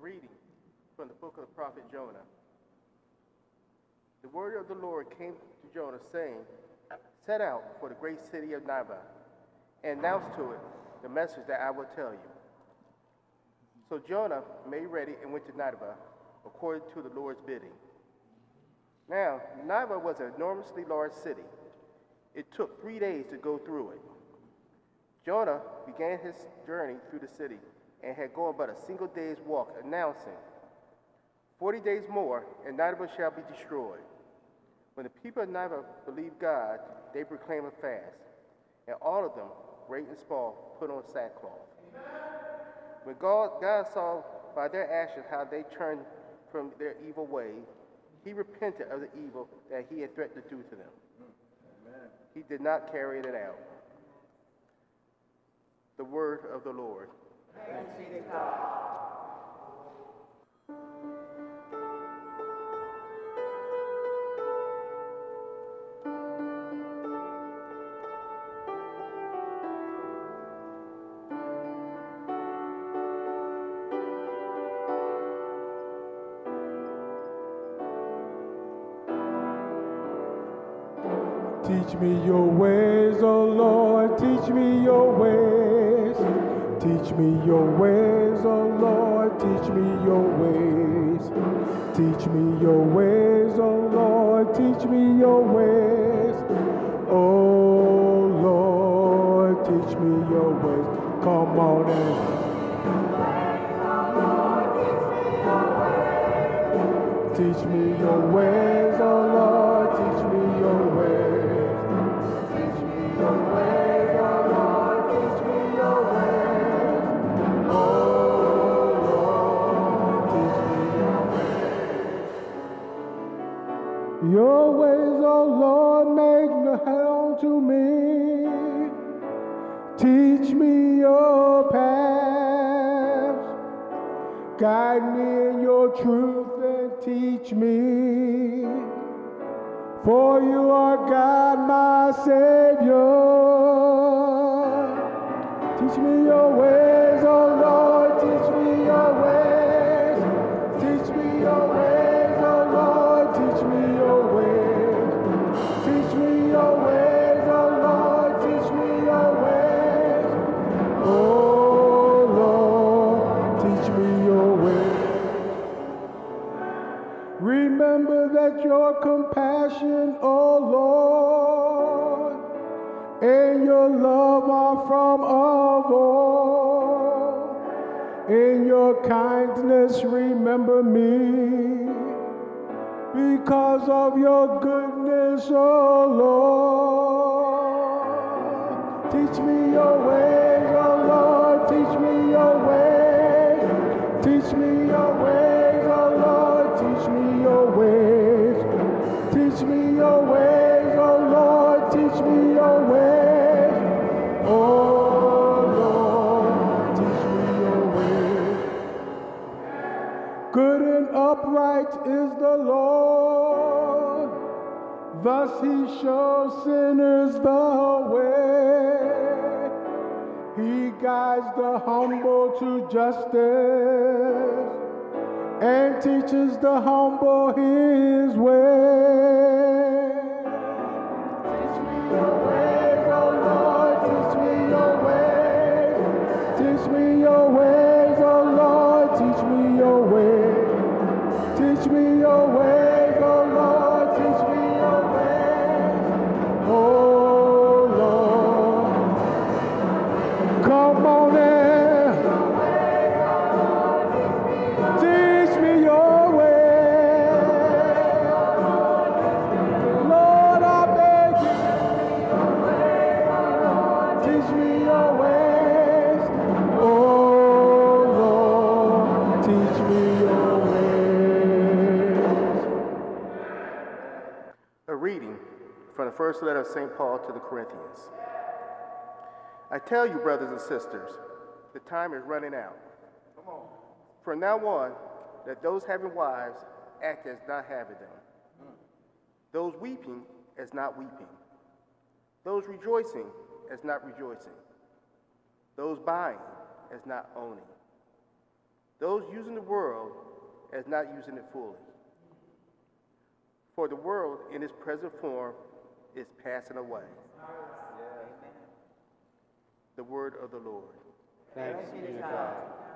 reading from the book of the prophet Jonah. The word of the Lord came to Jonah, saying, Set out for the great city of Nineveh, and announce to it the message that I will tell you. So Jonah made ready and went to Nineveh, according to the Lord's bidding. Now, Nineveh was an enormously large city. It took three days to go through it. Jonah began his journey through the city and had gone but a single day's walk, announcing, Forty days more, and Nineveh shall be destroyed. When the people of Nineveh believed God, they proclaimed a fast, and all of them, great and small, put on sackcloth. When God, God saw by their actions how they turned from their evil ways, he repented of the evil that he had threatened to do to them. Amen. He did not carry it out. The word of the Lord. Teach me your ways, O oh Lord, teach me your ways. Teach me your ways, oh Lord, teach me your ways. Teach me your ways, oh Lord, teach me your ways. Oh Lord, teach me your ways. Come on and teach me your ways, O Lord, teach me Your ways, O oh Lord, make known to me. Teach me your paths. Guide me in your truth and teach me. For you are God, my Savior. Teach me your ways, O oh that your compassion, O oh Lord, and your love are from of old. In your kindness, remember me because of your goodness, O oh Lord. Teach me your ways, Teach me your ways, oh Lord, teach me your ways. Oh Lord, teach me your ways. Good and upright is the Lord, thus he shows sinners the way. He guides the humble to justice and teaches the humble his way. Teach me your ways, oh Lord, teach me your ways. Teach me your ways, oh Lord, teach me your ways. Teach me your ways, first letter of St. Paul to the Corinthians. I tell you, brothers and sisters, the time is running out. Come on. From now on, let those having wives act as not having them, those weeping as not weeping, those rejoicing as not rejoicing, those buying as not owning, those using the world as not using it fully. For the world in its present form is passing away. The word of the Lord. Thanks be to God.